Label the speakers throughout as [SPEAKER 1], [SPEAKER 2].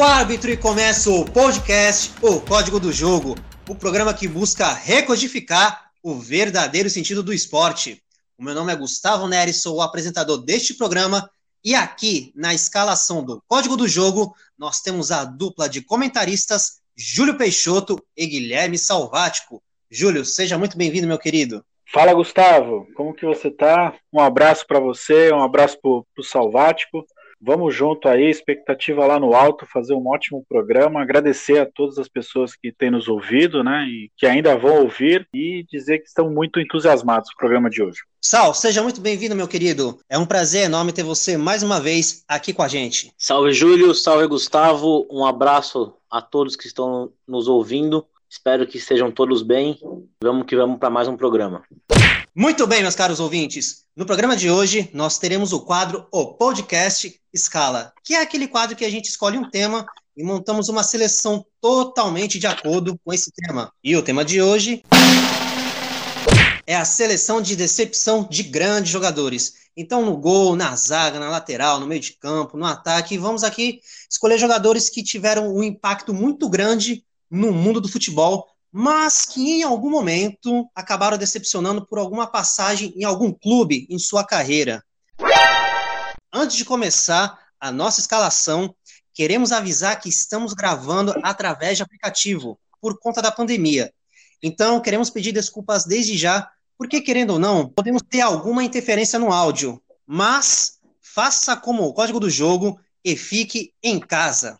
[SPEAKER 1] o árbitro e começa o podcast O Código do Jogo, o programa que busca recodificar o verdadeiro sentido do esporte. O meu nome é Gustavo Neres, sou o apresentador deste programa e aqui na escalação do Código do Jogo nós temos a dupla de comentaristas Júlio Peixoto e Guilherme Salvático. Júlio, seja muito bem-vindo, meu querido.
[SPEAKER 2] Fala, Gustavo. Como que você tá? Um abraço para você, um abraço pro, pro Salvático. Vamos junto aí, expectativa lá no alto, fazer um ótimo programa. Agradecer a todas as pessoas que têm nos ouvido, né, e que ainda vão ouvir, e dizer que estão muito entusiasmados com o programa de hoje.
[SPEAKER 1] Sal, seja muito bem-vindo, meu querido. É um prazer enorme ter você mais uma vez aqui com a gente.
[SPEAKER 3] Salve, Júlio. Salve, Gustavo. Um abraço a todos que estão nos ouvindo. Espero que estejam todos bem. Vamos que vamos para mais um programa.
[SPEAKER 1] Muito bem, meus caros ouvintes. No programa de hoje, nós teremos o quadro O Podcast Escala, que é aquele quadro que a gente escolhe um tema e montamos uma seleção totalmente de acordo com esse tema. E o tema de hoje é a seleção de decepção de grandes jogadores. Então, no gol, na zaga, na lateral, no meio de campo, no ataque, vamos aqui escolher jogadores que tiveram um impacto muito grande no mundo do futebol mas que em algum momento acabaram decepcionando por alguma passagem em algum clube em sua carreira. Antes de começar a nossa escalação, queremos avisar que estamos gravando através de aplicativo, por conta da pandemia. Então, queremos pedir desculpas desde já, porque, querendo ou não, podemos ter alguma interferência no áudio. Mas faça como o código do jogo e fique em casa.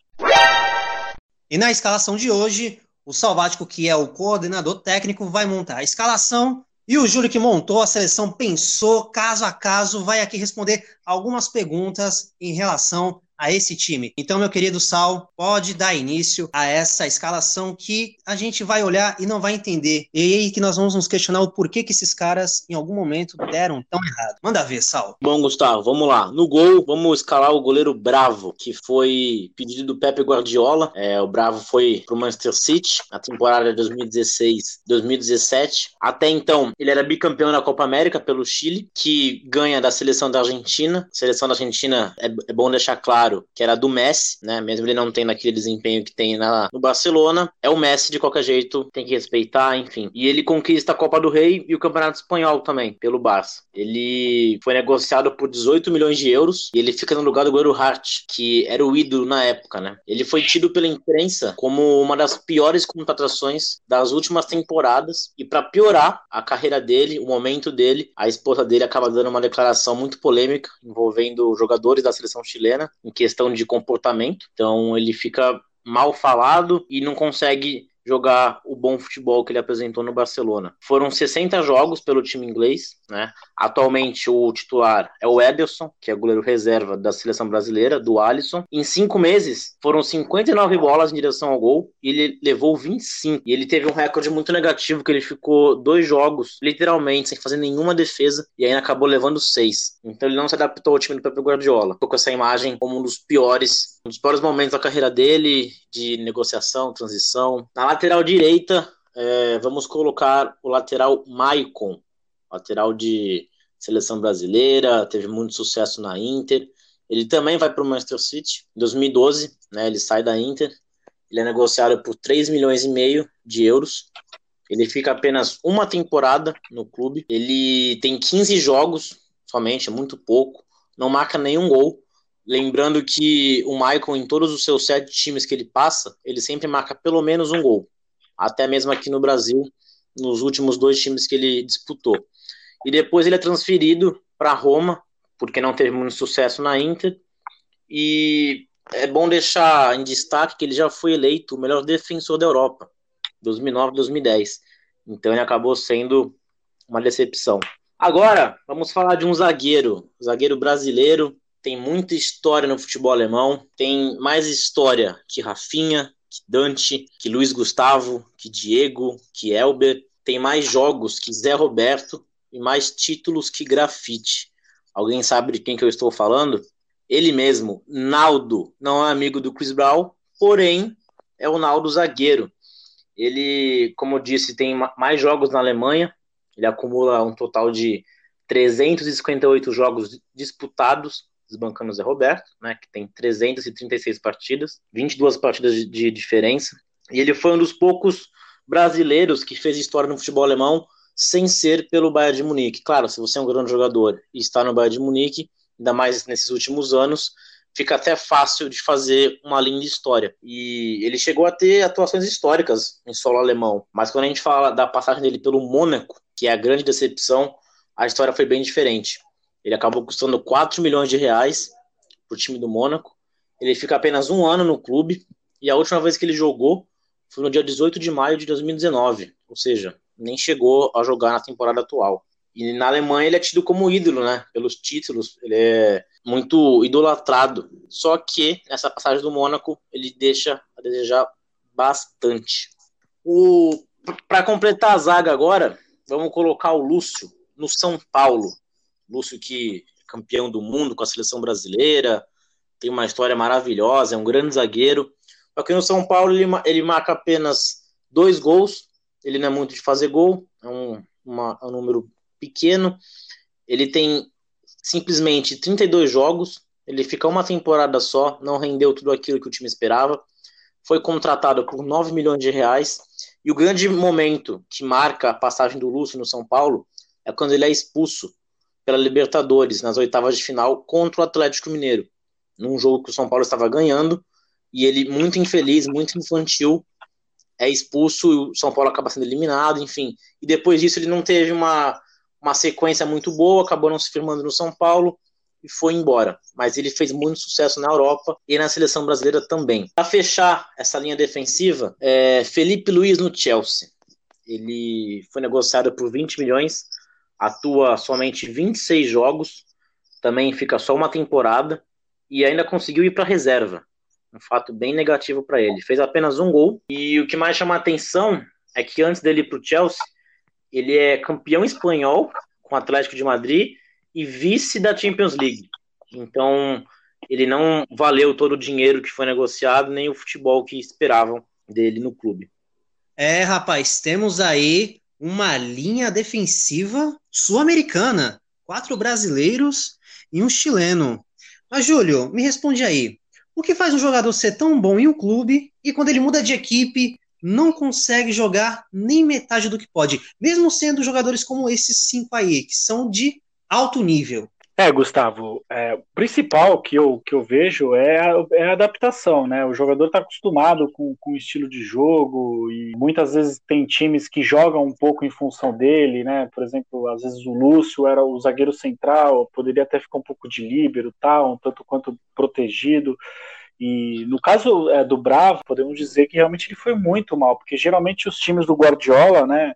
[SPEAKER 1] E na escalação de hoje, o Salvático, que é o coordenador técnico, vai montar a escalação e o Júlio, que montou a seleção, pensou caso a caso, vai aqui responder algumas perguntas em relação a esse time. Então, meu querido Sal, pode dar início a essa escalação que a gente vai olhar e não vai entender. E aí que nós vamos nos questionar o porquê que esses caras, em algum momento, deram tão errado. Manda ver, Sal.
[SPEAKER 3] Bom, Gustavo, vamos lá. No gol, vamos escalar o goleiro Bravo, que foi pedido do Pepe Guardiola. É, o Bravo foi pro Manchester City na temporada 2016-2017. Até então, ele era bicampeão da Copa América pelo Chile, que ganha da seleção da Argentina. A seleção da Argentina, é, é bom deixar claro, claro que era do Messi, né? Mesmo ele não tendo aquele desempenho que tem na, no Barcelona, é o Messi de qualquer jeito, tem que respeitar, enfim. E ele conquista a Copa do Rei e o Campeonato Espanhol também, pelo Barça. Ele foi negociado por 18 milhões de euros e ele fica no lugar do Guerreiro Hart, que era o ídolo na época, né? Ele foi tido pela imprensa como uma das piores contratações das últimas temporadas e para piorar a carreira dele, o momento dele, a esposa dele acaba dando uma declaração muito polêmica envolvendo jogadores da seleção chilena, em questão de comportamento. Então ele fica mal falado e não consegue jogar o bom futebol que ele apresentou no Barcelona. Foram 60 jogos pelo time inglês, né? Atualmente o titular é o Ederson, que é goleiro reserva da seleção brasileira, do Alisson. Em cinco meses foram 59 bolas em direção ao gol e ele levou 25. E ele teve um recorde muito negativo que ele ficou dois jogos, literalmente, sem fazer nenhuma defesa e ainda acabou levando seis. Então ele não se adaptou ao time do Pep Guardiola. Ficou com essa imagem como um dos piores, um dos piores momentos da carreira dele, de negociação, transição. Na lateral direita, é, vamos colocar o lateral Maicon, lateral de seleção brasileira, teve muito sucesso na Inter. Ele também vai para o Manchester City em 2012, né? Ele sai da Inter. Ele é negociado por 3 milhões e meio de euros. Ele fica apenas uma temporada no clube. Ele tem 15 jogos somente, é muito pouco. Não marca nenhum gol. Lembrando que o Michael, em todos os seus sete times que ele passa, ele sempre marca pelo menos um gol. Até mesmo aqui no Brasil, nos últimos dois times que ele disputou. E depois ele é transferido para Roma, porque não teve muito sucesso na Inter. E é bom deixar em destaque que ele já foi eleito o melhor defensor da Europa, 2009 2010. Então ele acabou sendo uma decepção. Agora, vamos falar de um zagueiro, zagueiro brasileiro, tem muita história no futebol alemão, tem mais história que Rafinha, que Dante, que Luiz Gustavo, que Diego, que Elber, tem mais jogos que Zé Roberto e mais títulos que Grafite. Alguém sabe de quem que eu estou falando? Ele mesmo, Naldo, não é amigo do Chris Brown, porém é o Naldo zagueiro. Ele, como eu disse, tem mais jogos na Alemanha, ele acumula um total de 358 jogos disputados desbancando o Zé Roberto, né, que tem 336 partidas, 22 partidas de, de diferença, e ele foi um dos poucos brasileiros que fez história no futebol alemão sem ser pelo Bayern de Munique. Claro, se você é um grande jogador e está no Bayern de Munique, ainda mais nesses últimos anos, fica até fácil de fazer uma linda história. E ele chegou a ter atuações históricas em solo alemão, mas quando a gente fala da passagem dele pelo Mônaco, que é a grande decepção, a história foi bem diferente. Ele acabou custando 4 milhões de reais para o time do Mônaco. Ele fica apenas um ano no clube e a última vez que ele jogou foi no dia 18 de maio de 2019, ou seja, nem chegou a jogar na temporada atual. E na Alemanha ele é tido como ídolo, né? Pelos títulos, ele é muito idolatrado. Só que nessa passagem do Mônaco ele deixa a desejar bastante. O para completar a zaga agora, vamos colocar o Lúcio no São Paulo. Lúcio que é campeão do mundo com a seleção brasileira, tem uma história maravilhosa, é um grande zagueiro. Só que no São Paulo ele, ele marca apenas dois gols, ele não é muito de fazer gol, é um, uma, é um número pequeno. Ele tem simplesmente 32 jogos, ele fica uma temporada só, não rendeu tudo aquilo que o time esperava. Foi contratado por 9 milhões de reais. E o grande momento que marca a passagem do Lúcio no São Paulo é quando ele é expulso pela Libertadores nas oitavas de final contra o Atlético Mineiro, num jogo que o São Paulo estava ganhando, e ele, muito infeliz, muito infantil, é expulso e o São Paulo acaba sendo eliminado, enfim. E depois disso ele não teve uma, uma sequência muito boa, acabou não se firmando no São Paulo e foi embora. Mas ele fez muito sucesso na Europa e na seleção brasileira também. Para fechar essa linha defensiva, é Felipe Luiz no Chelsea. Ele foi negociado por 20 milhões, atua somente 26 jogos, também fica só uma temporada e ainda conseguiu ir para reserva um fato bem negativo para ele. Fez apenas um gol e o que mais chama a atenção é que antes dele ir para o Chelsea, ele é campeão espanhol com o Atlético de Madrid e vice da Champions League. Então, ele não valeu todo o dinheiro que foi negociado, nem o futebol que esperavam dele no clube.
[SPEAKER 1] É, rapaz, temos aí uma linha defensiva sul-americana. Quatro brasileiros e um chileno. Mas, Júlio, me responde aí. O que faz um jogador ser tão bom em um clube e quando ele muda de equipe não consegue jogar nem metade do que pode, mesmo sendo jogadores como esses cinco aí, que são de alto nível?
[SPEAKER 2] É, Gustavo, é, o principal que eu, que eu vejo é a, é a adaptação, né? O jogador está acostumado com, com o estilo de jogo e muitas vezes tem times que jogam um pouco em função dele, né? Por exemplo, às vezes o Lúcio era o zagueiro central, poderia até ficar um pouco de líbero, tal, um tanto quanto protegido. E no caso é, do Bravo, podemos dizer que realmente ele foi muito mal, porque geralmente os times do Guardiola, né?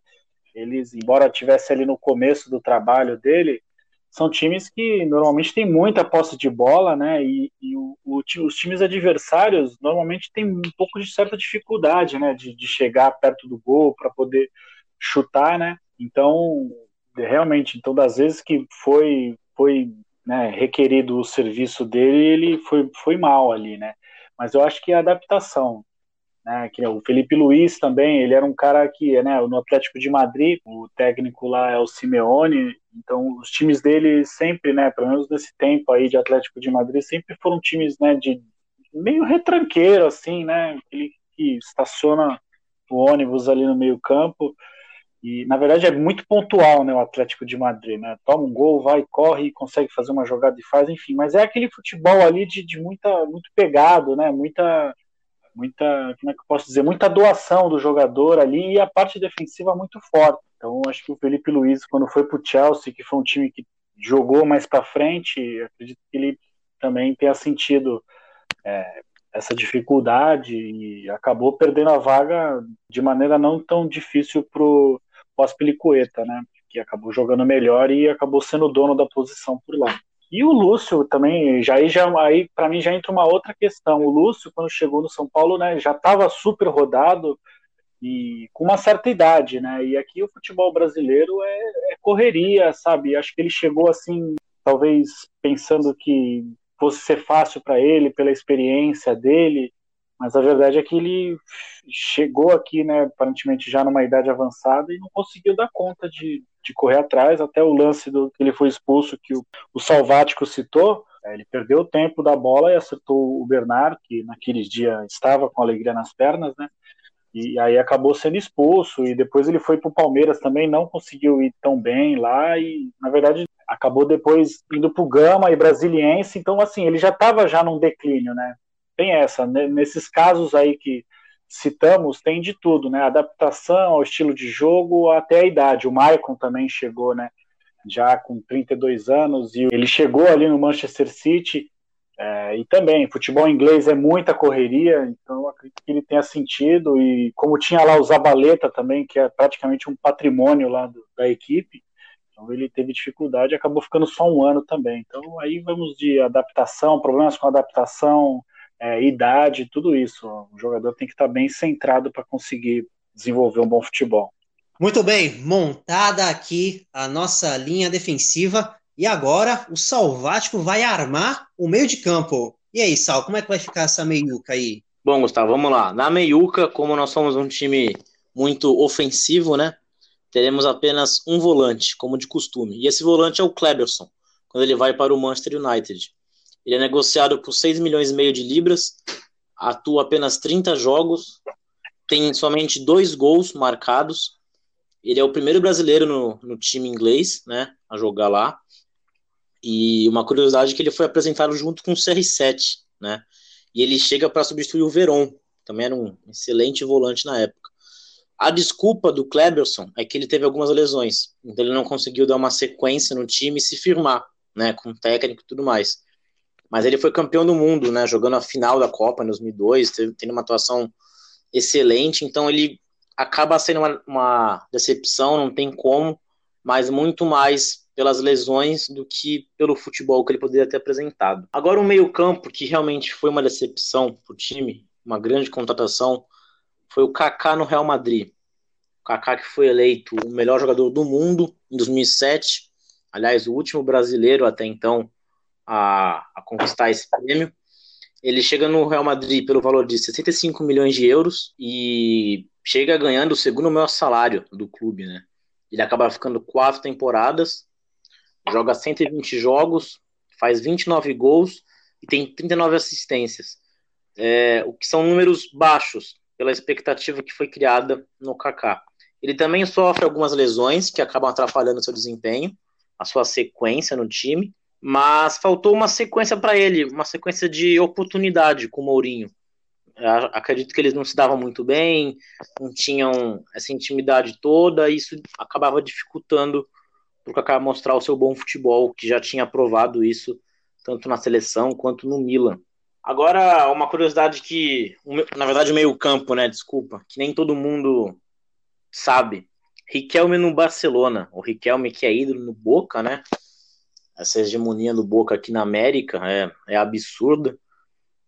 [SPEAKER 2] Eles, embora tivesse ali no começo do trabalho dele, são times que normalmente têm muita posse de bola, né? E, e o, o, os times adversários normalmente têm um pouco de certa dificuldade, né? De, de chegar perto do gol para poder chutar, né? Então, realmente, então das vezes que foi foi né, requerido o serviço dele, ele foi, foi mal ali, né? Mas eu acho que a adaptação, né, que o Felipe Luiz também, ele era um cara que, né, no Atlético de Madrid, o técnico lá é o Simeone, então os times dele sempre, né, pelo menos nesse tempo aí de Atlético de Madrid, sempre foram times, né, de meio retranqueiro, assim, né, aquele que estaciona o ônibus ali no meio campo, e na verdade é muito pontual, né, o Atlético de Madrid, né, toma um gol, vai, corre, consegue fazer uma jogada e faz, enfim, mas é aquele futebol ali de, de muita, muito pegado, né, muita muita, como é que eu posso dizer, muita doação do jogador ali e a parte defensiva muito forte. Então, acho que o Felipe Luiz, quando foi para o Chelsea, que foi um time que jogou mais para frente, acredito que ele também tenha sentido é, essa dificuldade e acabou perdendo a vaga de maneira não tão difícil para o Aspilicueta, né? Que acabou jogando melhor e acabou sendo dono da posição por lá. E o Lúcio também, já aí, já, aí para mim já entra uma outra questão. O Lúcio, quando chegou no São Paulo, né, já estava super rodado e com uma certa idade, né? E aqui o futebol brasileiro é, é correria, sabe? Acho que ele chegou assim, talvez pensando que fosse ser fácil para ele pela experiência dele, mas a verdade é que ele chegou aqui, né, aparentemente já numa idade avançada e não conseguiu dar conta de, de correr atrás, até o lance do que ele foi expulso, que o, o Salvático citou, É, ele perdeu o tempo da bola e acertou o Bernard, que naqueles dias estava com alegria nas pernas, né? E aí acabou sendo expulso e depois ele foi para o Palmeiras também, não conseguiu ir tão bem lá e na verdade acabou depois indo para o Gama e Brasiliense, então assim, ele já estava já num declínio, né? Tem essa, né? nesses casos aí que citamos, tem de tudo, né? Adaptação ao estilo de jogo até a idade. O Maicon também chegou, né? Já com 32 anos e ele chegou ali no Manchester City é, e também, futebol inglês é muita correria, então acredito que ele tenha sentido. E como tinha lá o Zabaleta também, que é praticamente um patrimônio lá do, da equipe, então ele teve dificuldade e acabou ficando só um ano também. Então aí vamos de adaptação, problemas com adaptação, é, idade, tudo isso. O jogador tem que estar bem centrado para conseguir desenvolver um bom futebol.
[SPEAKER 1] Muito bem, montada aqui a nossa linha defensiva. E agora o Salvático vai armar o meio de campo. E aí, Sal, como é que vai ficar essa meiuca aí?
[SPEAKER 3] Bom, Gustavo, vamos lá. Na meiuca, como nós somos um time muito ofensivo, né? Teremos apenas um volante, como de costume. E esse volante é o Kleberson, quando ele vai para o Manchester United. Ele é negociado por 6 milhões e meio de libras, atua apenas 30 jogos, tem somente dois gols marcados. Ele é o primeiro brasileiro no, no time inglês, né, a jogar lá. E uma curiosidade é que ele foi apresentado junto com o CR7, né? E ele chega para substituir o Veron, também era um excelente volante na época. A desculpa do Kleberson é que ele teve algumas lesões, então ele não conseguiu dar uma sequência no time e se firmar, né, com técnico e tudo mais. Mas ele foi campeão do mundo, né, jogando a final da Copa em 2002, teve, tendo uma atuação excelente, então ele acaba sendo uma, uma decepção, não tem como, mas muito mais pelas lesões do que pelo futebol que ele poderia ter apresentado. Agora o meio-campo, que realmente foi uma decepção para o time, uma grande contratação, foi o Kaká no Real Madrid. O Kaká que foi eleito o melhor jogador do mundo em 2007, aliás, o último brasileiro até então a, a conquistar esse prêmio. Ele chega no Real Madrid pelo valor de 65 milhões de euros e chega ganhando o segundo maior salário do clube, né? Ele acaba ficando quatro temporadas joga 120 jogos, faz 29 gols e tem 39 assistências. É, o que são números baixos pela expectativa que foi criada no Kaká. Ele também sofre algumas lesões que acabam atrapalhando seu desempenho, a sua sequência no time, mas faltou uma sequência para ele, uma sequência de oportunidade com o Mourinho. Acredito que eles não se davam muito bem, não tinham essa intimidade toda, e isso acabava dificultando para o Kaká mostrar o seu bom futebol, que já tinha provado isso tanto na seleção quanto no Milan. Agora, uma curiosidade que, na verdade, o meio-campo, né? Desculpa, que nem todo mundo sabe. Riquelme no Barcelona. O Riquelme que é ídolo no Boca, né? Essa hegemonia do Boca aqui na América é, é absurda.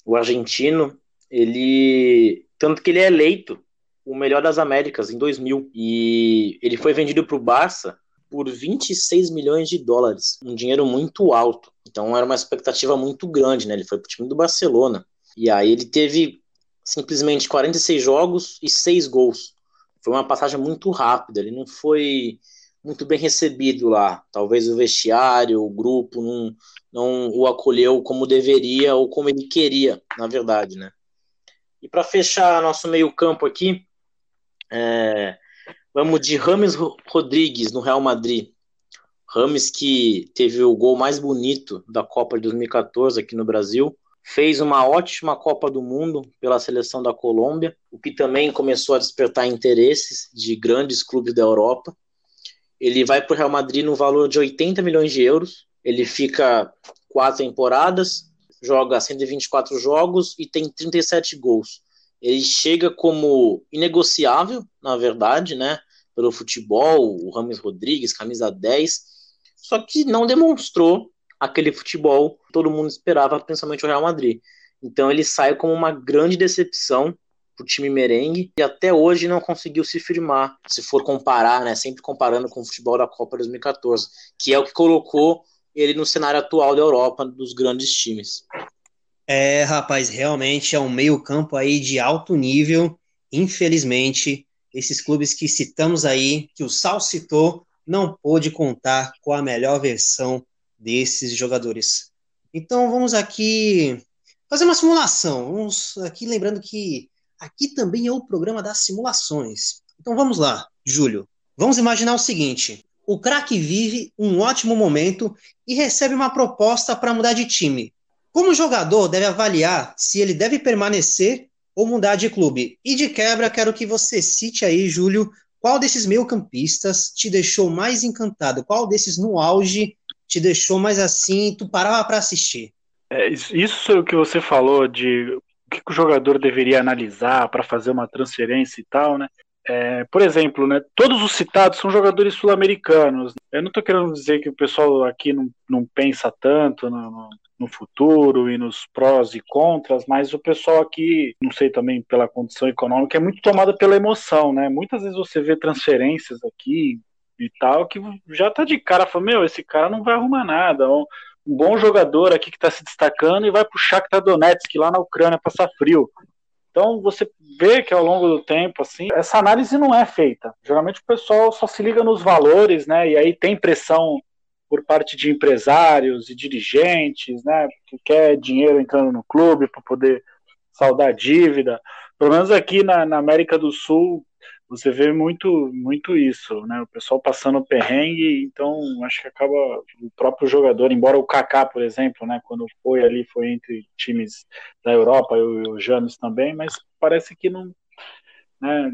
[SPEAKER 3] O argentino, ele. Tanto que ele é eleito o melhor das Américas em 2000. E ele foi vendido para o Barça por 26 milhões de dólares, um dinheiro muito alto. Então era uma expectativa muito grande, né? Ele foi para o time do Barcelona. E aí ele teve simplesmente 46 jogos e 6 gols. Foi uma passagem muito rápida, ele não foi muito bem recebido lá. Talvez o vestiário, o grupo não, não o acolheu como deveria ou como ele queria, na verdade, né? E para fechar nosso meio-campo aqui, é, Vamos de Rames Rodrigues no Real Madrid. Rames que teve o gol mais bonito da Copa de 2014 aqui no Brasil. Fez uma ótima Copa do Mundo pela seleção da Colômbia, o que também começou a despertar interesses de grandes clubes da Europa. Ele vai para o Real Madrid no valor de 80 milhões de euros. Ele fica quatro temporadas, joga 124 jogos e tem 37 gols. Ele chega como inegociável, na verdade, né? pelo futebol, o Rames Rodrigues, camisa 10, só que não demonstrou aquele futebol que todo mundo esperava, principalmente o Real Madrid. Então ele sai como uma grande decepção para o time merengue e até hoje não conseguiu se firmar, se for comparar, né, sempre comparando com o futebol da Copa 2014, que é o que colocou ele no cenário atual da Europa, dos grandes times.
[SPEAKER 1] É, rapaz, realmente é um meio-campo aí de alto nível. Infelizmente, esses clubes que citamos aí, que o Sal citou, não pôde contar com a melhor versão desses jogadores. Então vamos aqui fazer uma simulação. Vamos aqui lembrando que aqui também é o programa das simulações. Então vamos lá, Júlio. Vamos imaginar o seguinte: o craque vive um ótimo momento e recebe uma proposta para mudar de time. Como jogador deve avaliar se ele deve permanecer ou mudar de clube? E de quebra, quero que você cite aí, Júlio, qual desses meio-campistas te deixou mais encantado? Qual desses no auge te deixou mais assim, tu parava para assistir?
[SPEAKER 2] É, isso que você falou de o que o jogador deveria analisar para fazer uma transferência e tal, né? É, por exemplo, né, todos os citados são jogadores sul-americanos. Eu não estou querendo dizer que o pessoal aqui não, não pensa tanto no, no, futuro e nos prós e contras, mas o pessoal aqui, não sei também pela condição econômica, é muito tomado pela emoção, né? Muitas vezes você vê transferências aqui e tal que já tá de cara, fala, meu, esse cara não vai arrumar nada. Um, um bom jogador aqui que está se destacando e vai pro Shakhtar Donetsk lá na Ucrânia passar frio. Então você vê que ao longo do tempo, assim, essa análise não é feita. Geralmente o pessoal só se liga nos valores, né? E aí tem pressão por parte de empresários e dirigentes, né? Que quer dinheiro entrando no clube para poder saldar dívida. Pelo menos aqui na, na América do Sul, você vê muito, muito isso, né? O pessoal passando perrengue, então acho que acaba o próprio jogador, embora o Kaká, por exemplo, né, quando foi ali foi entre times da Europa e o James também, mas parece que não, né,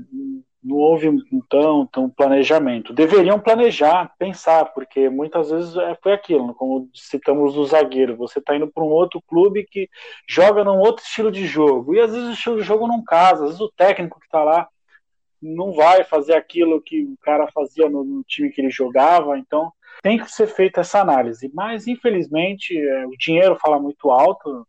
[SPEAKER 2] não houve um tão, tão planejamento. Deveriam planejar, pensar, porque muitas vezes é, foi aquilo, como citamos o zagueiro, você está indo para um outro clube que joga num outro estilo de jogo, e às vezes o estilo de jogo não casa, às vezes o técnico que está lá não vai fazer aquilo que o cara fazia no, no, time que ele jogava, então tem que ser feita essa análise. Mas, infelizmente, é, o dinheiro fala muito alto,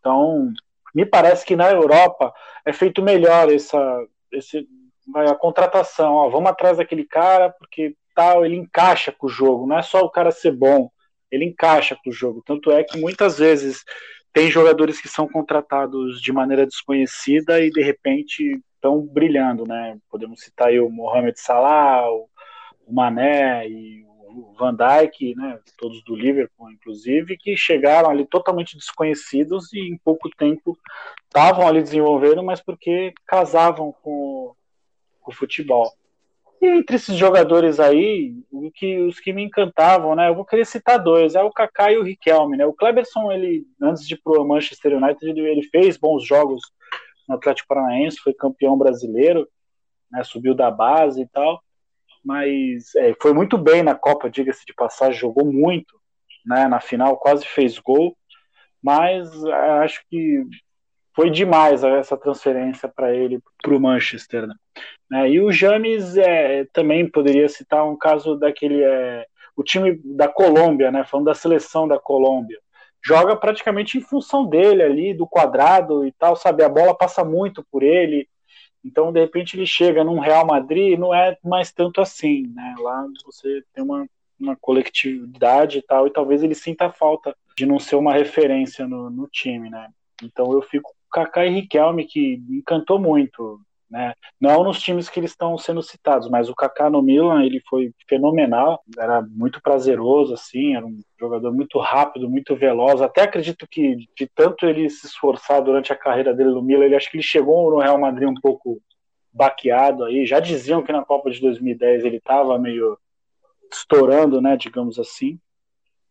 [SPEAKER 2] então me parece que na Europa é feito melhor essa, esse, a contratação. Ó, vamos atrás daquele cara porque tal, ele encaixa com o jogo, não é só o cara ser bom, ele encaixa com o jogo. Tanto é que muitas vezes tem jogadores que são contratados de maneira desconhecida e de repente estão brilhando, né? Podemos citar aí o Mohamed Salah, o Mané e o Van Dijk, né? Todos do Liverpool, inclusive, que chegaram ali totalmente desconhecidos e em pouco tempo estavam ali desenvolvendo, mas porque casavam com, com o futebol. E entre esses jogadores aí, o que, os que me encantavam, né? Eu vou querer citar dois, é o Kaká e o Riquelme, né? O Kleberson, ele antes de ir pro Manchester United, ele, ele fez bons jogos no Atlético Paranaense, foi campeão brasileiro, né, subiu da base e tal, mas é, foi muito bem na Copa, diga-se de passagem, jogou muito, né, na final quase fez gol, mas é, acho que foi demais essa transferência para ele para o Manchester. Né? né? E o James é, também poderia citar um caso daquele é, o time da Colômbia, né? Falando da seleção da Colômbia joga praticamente em função dele ali, do quadrado e tal, sabe? A bola passa muito por ele. Então, de repente, ele chega num Real Madrid não é mais tanto assim, né? Lá você tem uma, uma coletividade e tal, e talvez ele sinta falta de não ser uma referência no, no time, né? Então eu fico com Kaká e Riquelme, que encantou muito né? Não nos times que eles estão sendo citados, mas o Kaká no Milan ele foi fenomenal, era muito prazeroso assim, era um jogador muito rápido, muito veloz. Até acredito que de tanto ele se esforçar durante a carreira dele no Milan, ele acho que ele chegou no Real Madrid um pouco baqueado aí. Já diziam que na Copa de 2010 ele estava meio estourando, né, digamos assim.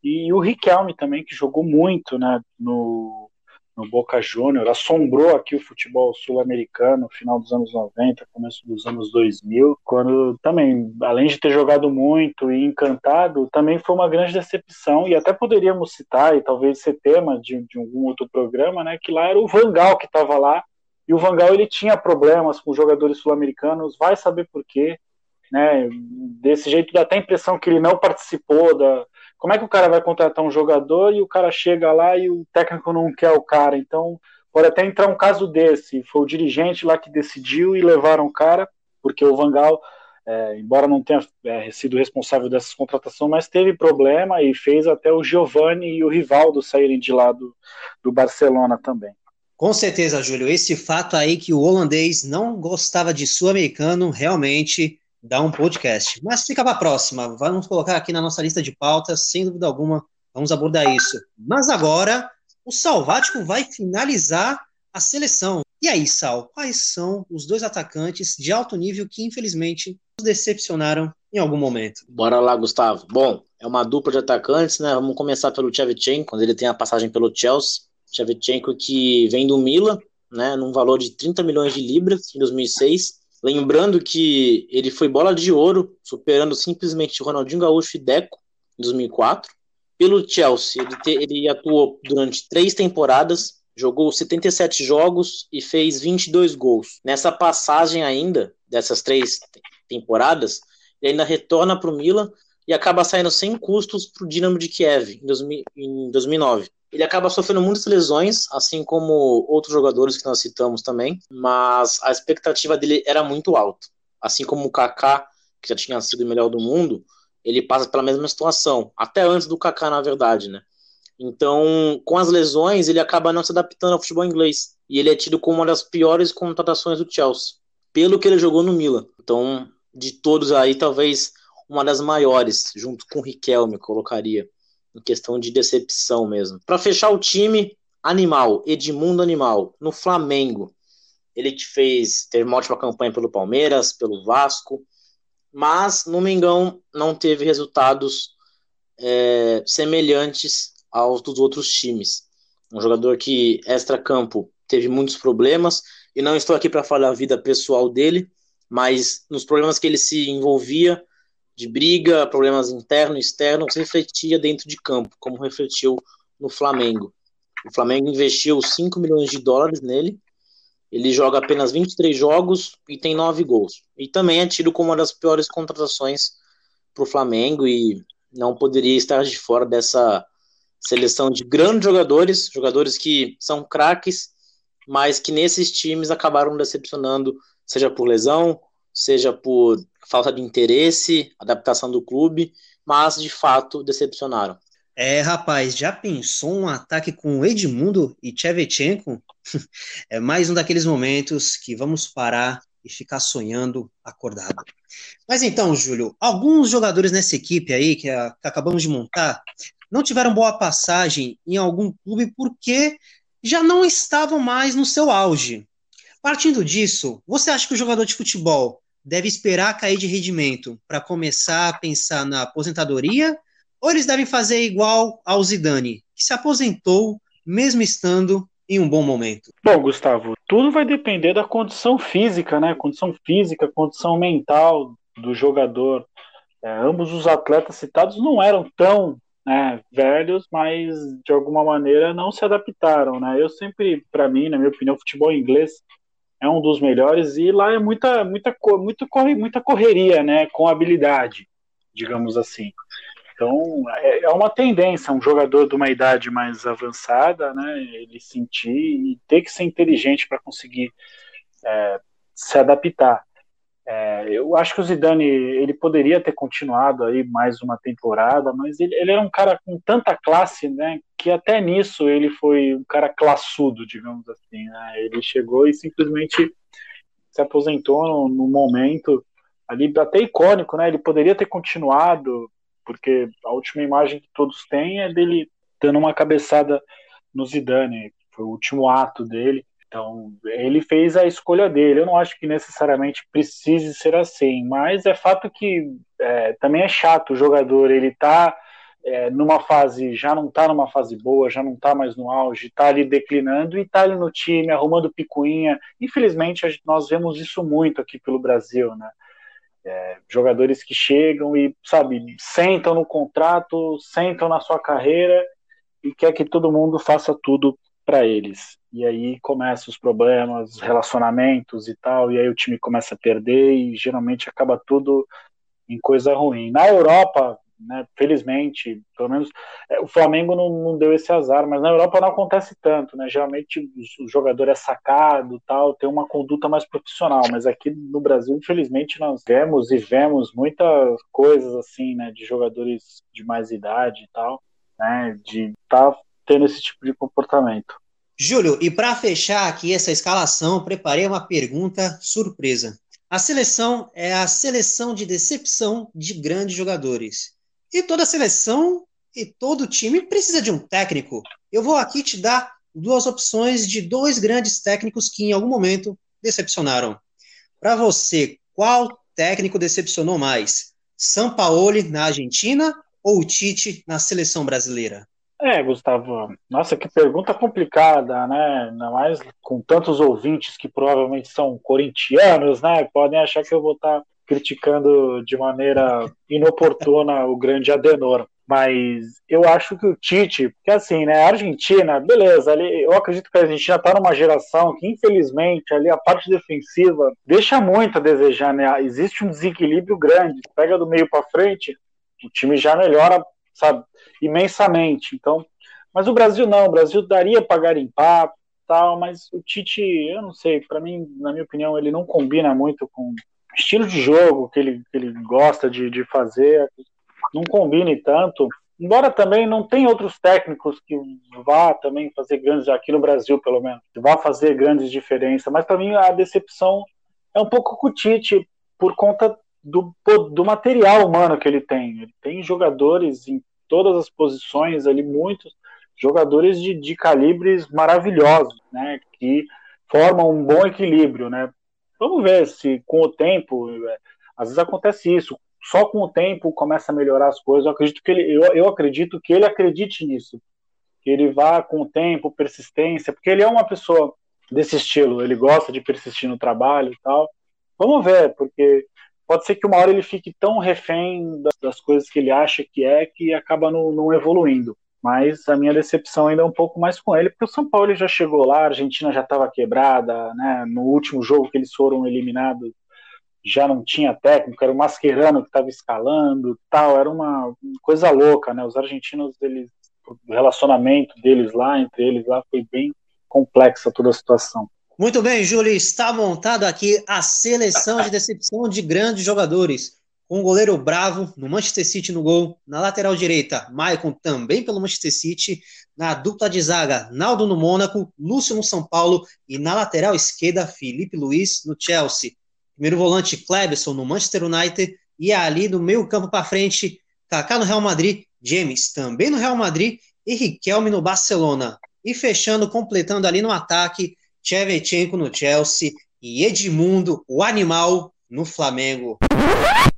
[SPEAKER 2] E o Riquelme também que jogou muito, né, no no Boca Júnior, assombrou aqui o futebol sul-americano no final dos anos 90, começo dos anos 2000, quando também, além de ter jogado muito e encantado, também foi uma grande decepção, e até poderíamos citar, e talvez ser tema de, de algum outro programa, né, que lá era o Vangal que estava lá, e o Vangal ele tinha problemas com jogadores sul-americanos, vai saber por quê, né, desse jeito dá até a impressão que ele não participou da, como é que o cara vai contratar um jogador e o cara chega lá e o técnico não quer o cara? Então, pode até entrar um caso desse. Foi o dirigente lá que decidiu e levaram o cara, porque o Vangal, é, embora não tenha é, sido responsável dessa contratação, mas teve problema e fez até o Giovani e o Rivaldo saírem de lá do, do Barcelona também.
[SPEAKER 1] Com certeza, Júlio. Esse fato aí que o holandês não gostava de sul-americano realmente dá um podcast. Mas fica para a próxima. Vamos colocar aqui na nossa lista de pautas, sem dúvida alguma, Vamos abordar isso. Mas agora, o Salvático vai finalizar a seleção. E aí, Sal, quais são os dois atacantes de alto nível que, infelizmente, nos decepcionaram em algum momento?
[SPEAKER 3] Bora lá, Gustavo. Bom, é uma dupla de atacantes, né? Vamos começar pelo Tchevchenko, quando ele tem a passagem pelo Chelsea. Tchevchenko que vem do Milan, né, num valor de 30 milhões de libras em 2006. Lembrando que ele foi bola de ouro, superando simplesmente Ronaldinho Gaúcho e Deco em 2004. Pelo Chelsea, ele, te, ele atuou durante três temporadas, jogou 77 jogos e fez 22 gols. Nessa passagem ainda, dessas três temporadas, ele ainda retorna para o Milan e acaba saindo sem custos para o Dinamo de Kiev em, 2000, em 2009. Ele acaba sofrendo muitas lesões, assim como outros jogadores que nós citamos também, mas a expectativa dele era muito alta. Assim como o Kaká, que já tinha sido o melhor do mundo, ele passa pela mesma situação, até antes do Kaká, na verdade, né? Então, com as lesões, ele acaba não se adaptando ao futebol inglês. E ele é tido como uma das piores contratações do Chelsea, pelo que ele jogou no Milan. Então, de todos aí, talvez uma das maiores, junto com o Riquelme, colocaria, em questão de decepção mesmo. Para fechar o time, Animal, Edmundo Animal, no Flamengo. Ele que fez, teve uma ótima campanha pelo Palmeiras, pelo Vasco, mas no Mengão não teve resultados é, semelhantes aos dos outros times. Um jogador que, extra-campo, teve muitos problemas, e não estou aqui para falar a vida pessoal dele, mas nos problemas que ele se envolvia, de briga, problemas internos e externos, refletia dentro de campo, como refletiu no Flamengo. O Flamengo investiu 5 milhões de dólares nele, ele joga apenas 23 jogos e tem 9 gols. E também é tido como uma das piores contratações para o Flamengo e não poderia estar de fora dessa seleção de grandes jogadores, jogadores que são craques, mas que nesses times acabaram decepcionando, seja por lesão, seja por falta de interesse, adaptação do clube, mas de fato decepcionaram.
[SPEAKER 1] É, rapaz, já pensou um ataque com Edmundo e Tchevchenko? é mais um daqueles momentos que vamos parar e ficar sonhando acordado. Mas então, Júlio, alguns jogadores nessa equipe aí que, a, que acabamos de montar não tiveram boa passagem em algum clube porque já não estavam mais no seu auge. Partindo disso, você acha que o jogador de futebol deve esperar cair de rendimento para começar a pensar na aposentadoria? Ou eles devem fazer igual ao Zidane, que se aposentou mesmo estando em um bom momento?
[SPEAKER 2] Bom, Gustavo, tudo vai depender da condição física, né? Condição física, condição mental do jogador. É, ambos os atletas citados não eram tão né, velhos, mas de alguma maneira não se adaptaram, né? Eu sempre, para mim, na minha opinião, futebol inglês é um dos melhores e lá é muita muita muito corre muita correria né com habilidade digamos assim. Então é, é uma tendência um jogador de uma idade mais avançada né ele sentir e ter que ser inteligente para conseguir é, se adaptar é, eu acho que o Zidane ele poderia ter continuado aí mais uma temporada, mas ele, ele era um cara com tanta classe, né, que até nisso ele foi um cara classudo, digamos assim. Né? Ele chegou e simplesmente se aposentou no, no momento ali até icônico, né? Ele poderia ter continuado, porque a última imagem que todos têm é dele dando uma cabeçada no Zidane, foi o último ato dele. Então, ele fez a escolha dele. Eu não acho que necessariamente precise ser assim, mas é fato que é, também é chato o jogador, ele tá é, numa fase, já não tá numa fase boa, já não tá mais no auge, tá ali declinando e tá ali no time, arrumando picuinha. Infelizmente, nós vemos isso muito aqui pelo Brasil, né? É, jogadores que chegam e, sabe, sentam no contrato, sentam na sua carreira e quer que todo mundo faça tudo para eles. E aí começam os problemas, relacionamentos e tal, e aí o time começa a perder e geralmente acaba tudo em coisa ruim. Na Europa, né, felizmente, pelo menos é, o Flamengo não, não, deu esse azar, mas na Europa não acontece tanto, né? Geralmente o, jogador é sacado, tal, tem uma conduta mais profissional, mas aqui no Brasil, infelizmente, nós vemos e vemos muitas coisas assim, né, de jogadores de mais idade e tal, né, de estar tá tendo esse tipo de comportamento.
[SPEAKER 1] Júlio, e para fechar aqui essa escalação, preparei uma pergunta surpresa. A seleção é a seleção de decepção de grandes jogadores. E toda seleção e todo time precisa de um técnico. Eu vou aqui te dar duas opções de dois grandes técnicos que em algum momento decepcionaram. Para você, qual técnico decepcionou mais? Sampaoli na Argentina ou o Tite na seleção brasileira?
[SPEAKER 2] É, Gustavo, nossa, que pergunta complicada, né? Ainda mais com tantos ouvintes que provavelmente são corintianos, né? Podem achar que eu vou estar criticando de maneira inoportuna o grande Adenor. Mas eu acho que o Tite, porque assim, né? A Argentina, beleza, ali, eu acredito que a Argentina está numa geração que, infelizmente, ali a parte defensiva deixa muito a desejar, né? Existe um desequilíbrio grande. Pega do meio para frente, o time já melhora, sabe? Imensamente. Então, mas o Brasil não, o Brasil daria para garimpar, tal, mas o Tite, eu não sei, para mim, na minha opinião, ele não combina muito com o estilo de jogo que ele, que ele gosta de, de fazer, não combine tanto. Embora também não tem outros técnicos que vá também fazer grandes, aqui no Brasil pelo menos, que vá fazer grandes diferenças, mas para mim a decepção é um pouco com o Tite, por conta do, do material humano que ele tem. Ele tem jogadores todas as posições ali, muitos jogadores de, de calibres maravilhosos, né, que formam um bom equilíbrio, né. Vamos ver se com o tempo, é, às vezes acontece isso, só com o tempo começa a melhorar as coisas. Eu acredito que ele, eu, eu acredito que ele acredite nisso, que ele vá com o tempo, persistência, porque ele é uma pessoa desse estilo, ele gosta de persistir no trabalho e tal. Vamos ver, porque pode ser que uma hora ele fique tão refém das, coisas que ele acha que é que acaba não, não, evoluindo. Mas a minha decepção ainda é um pouco mais com ele, porque o São Paulo já chegou lá, a Argentina já estava quebrada, né? No último jogo que eles foram eliminados, já não tinha técnico, era o Mascherano que estava escalando, tal, era uma coisa louca, né? Os argentinos, eles, o relacionamento deles lá, entre eles lá, foi bem complexa toda a situação.
[SPEAKER 1] Muito bem, Júlio, está montado aqui a seleção de decepção de grandes jogadores. Com o goleiro Bravo no Manchester City no gol, na lateral direita, Maicon também pelo Manchester City, na dupla de zaga, Naldo no Mônaco, Lúcio no São Paulo e na lateral esquerda, Felipe Luiz no Chelsea. Primeiro volante, Cleberson no Manchester United e ali no meio campo para frente, Kaká no Real Madrid, James também no Real Madrid e Riquelme no Barcelona. E fechando, completando ali no ataque, Shevchenko no Chelsea e Edmundo, o animal, no Flamengo.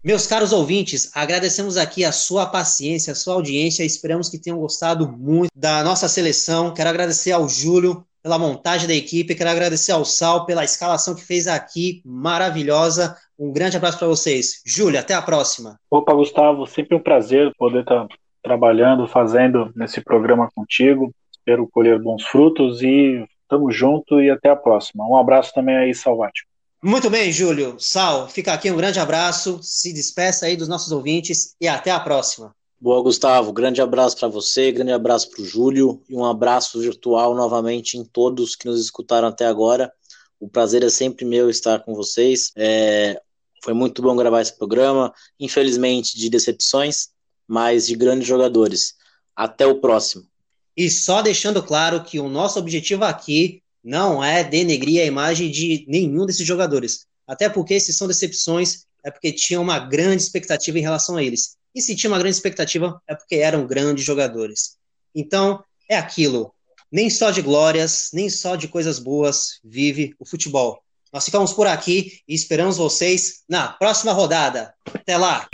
[SPEAKER 1] Meus caros ouvintes, agradecemos aqui a sua paciência, a sua audiência. Esperamos que tenham gostado muito da nossa seleção. Quero agradecer ao Júlio pela montagem da equipe. Quero agradecer ao Sal pela escalação que fez aqui, maravilhosa. Um grande abraço para vocês. Júlio, até a próxima.
[SPEAKER 2] Opa, Gustavo, sempre um prazer poder estar trabalhando, fazendo nesse programa contigo. Espero colher bons frutos e Tamo junto e até a próxima. Um abraço também aí, Salvático.
[SPEAKER 1] Muito bem, Júlio. Sal, fica aqui um grande abraço, se despeça aí dos nossos ouvintes e até a próxima.
[SPEAKER 3] Boa, Gustavo. Grande abraço para você, grande abraço para o Júlio e um abraço virtual novamente em todos que nos escutaram até agora. O prazer é sempre meu estar com vocês. É... Foi muito bom gravar esse programa. Infelizmente, de decepções, mas de grandes jogadores. Até o próximo.
[SPEAKER 1] E só deixando claro que o nosso objetivo aqui não é denegrir a imagem de nenhum desses jogadores. Até porque se são decepções, é porque tinha uma grande expectativa em relação a eles. E se tinha uma grande expectativa, é porque eram grandes jogadores. Então, é aquilo. Nem só de glórias, nem só de coisas boas vive o futebol. Nós ficamos por aqui e esperamos vocês na próxima rodada. Até lá!